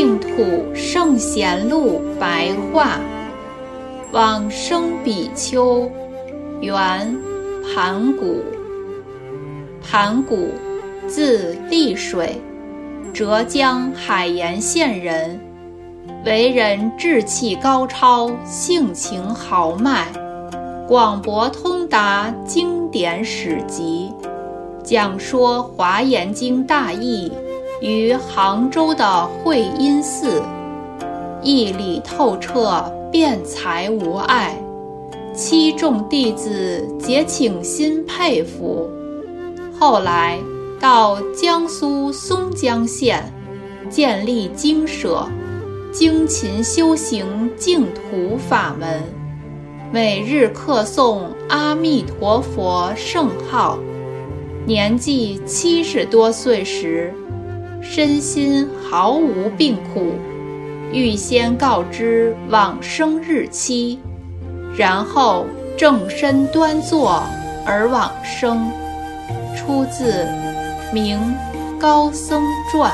净土圣贤录白话，往生比丘，原盘古。盘古，字立水，浙江海盐县人，为人志气高超，性情豪迈，广博通达经典史籍，讲说《华严经》大义。于杭州的慧音寺，义理透彻，辩才无碍，七众弟子皆倾心佩服。后来到江苏松江县，建立精舍，精勤修行净土法门，每日课诵阿弥陀佛圣号。年纪七十多岁时。身心毫无病苦，预先告知往生日期，然后正身端坐而往生。出自《明高僧传》。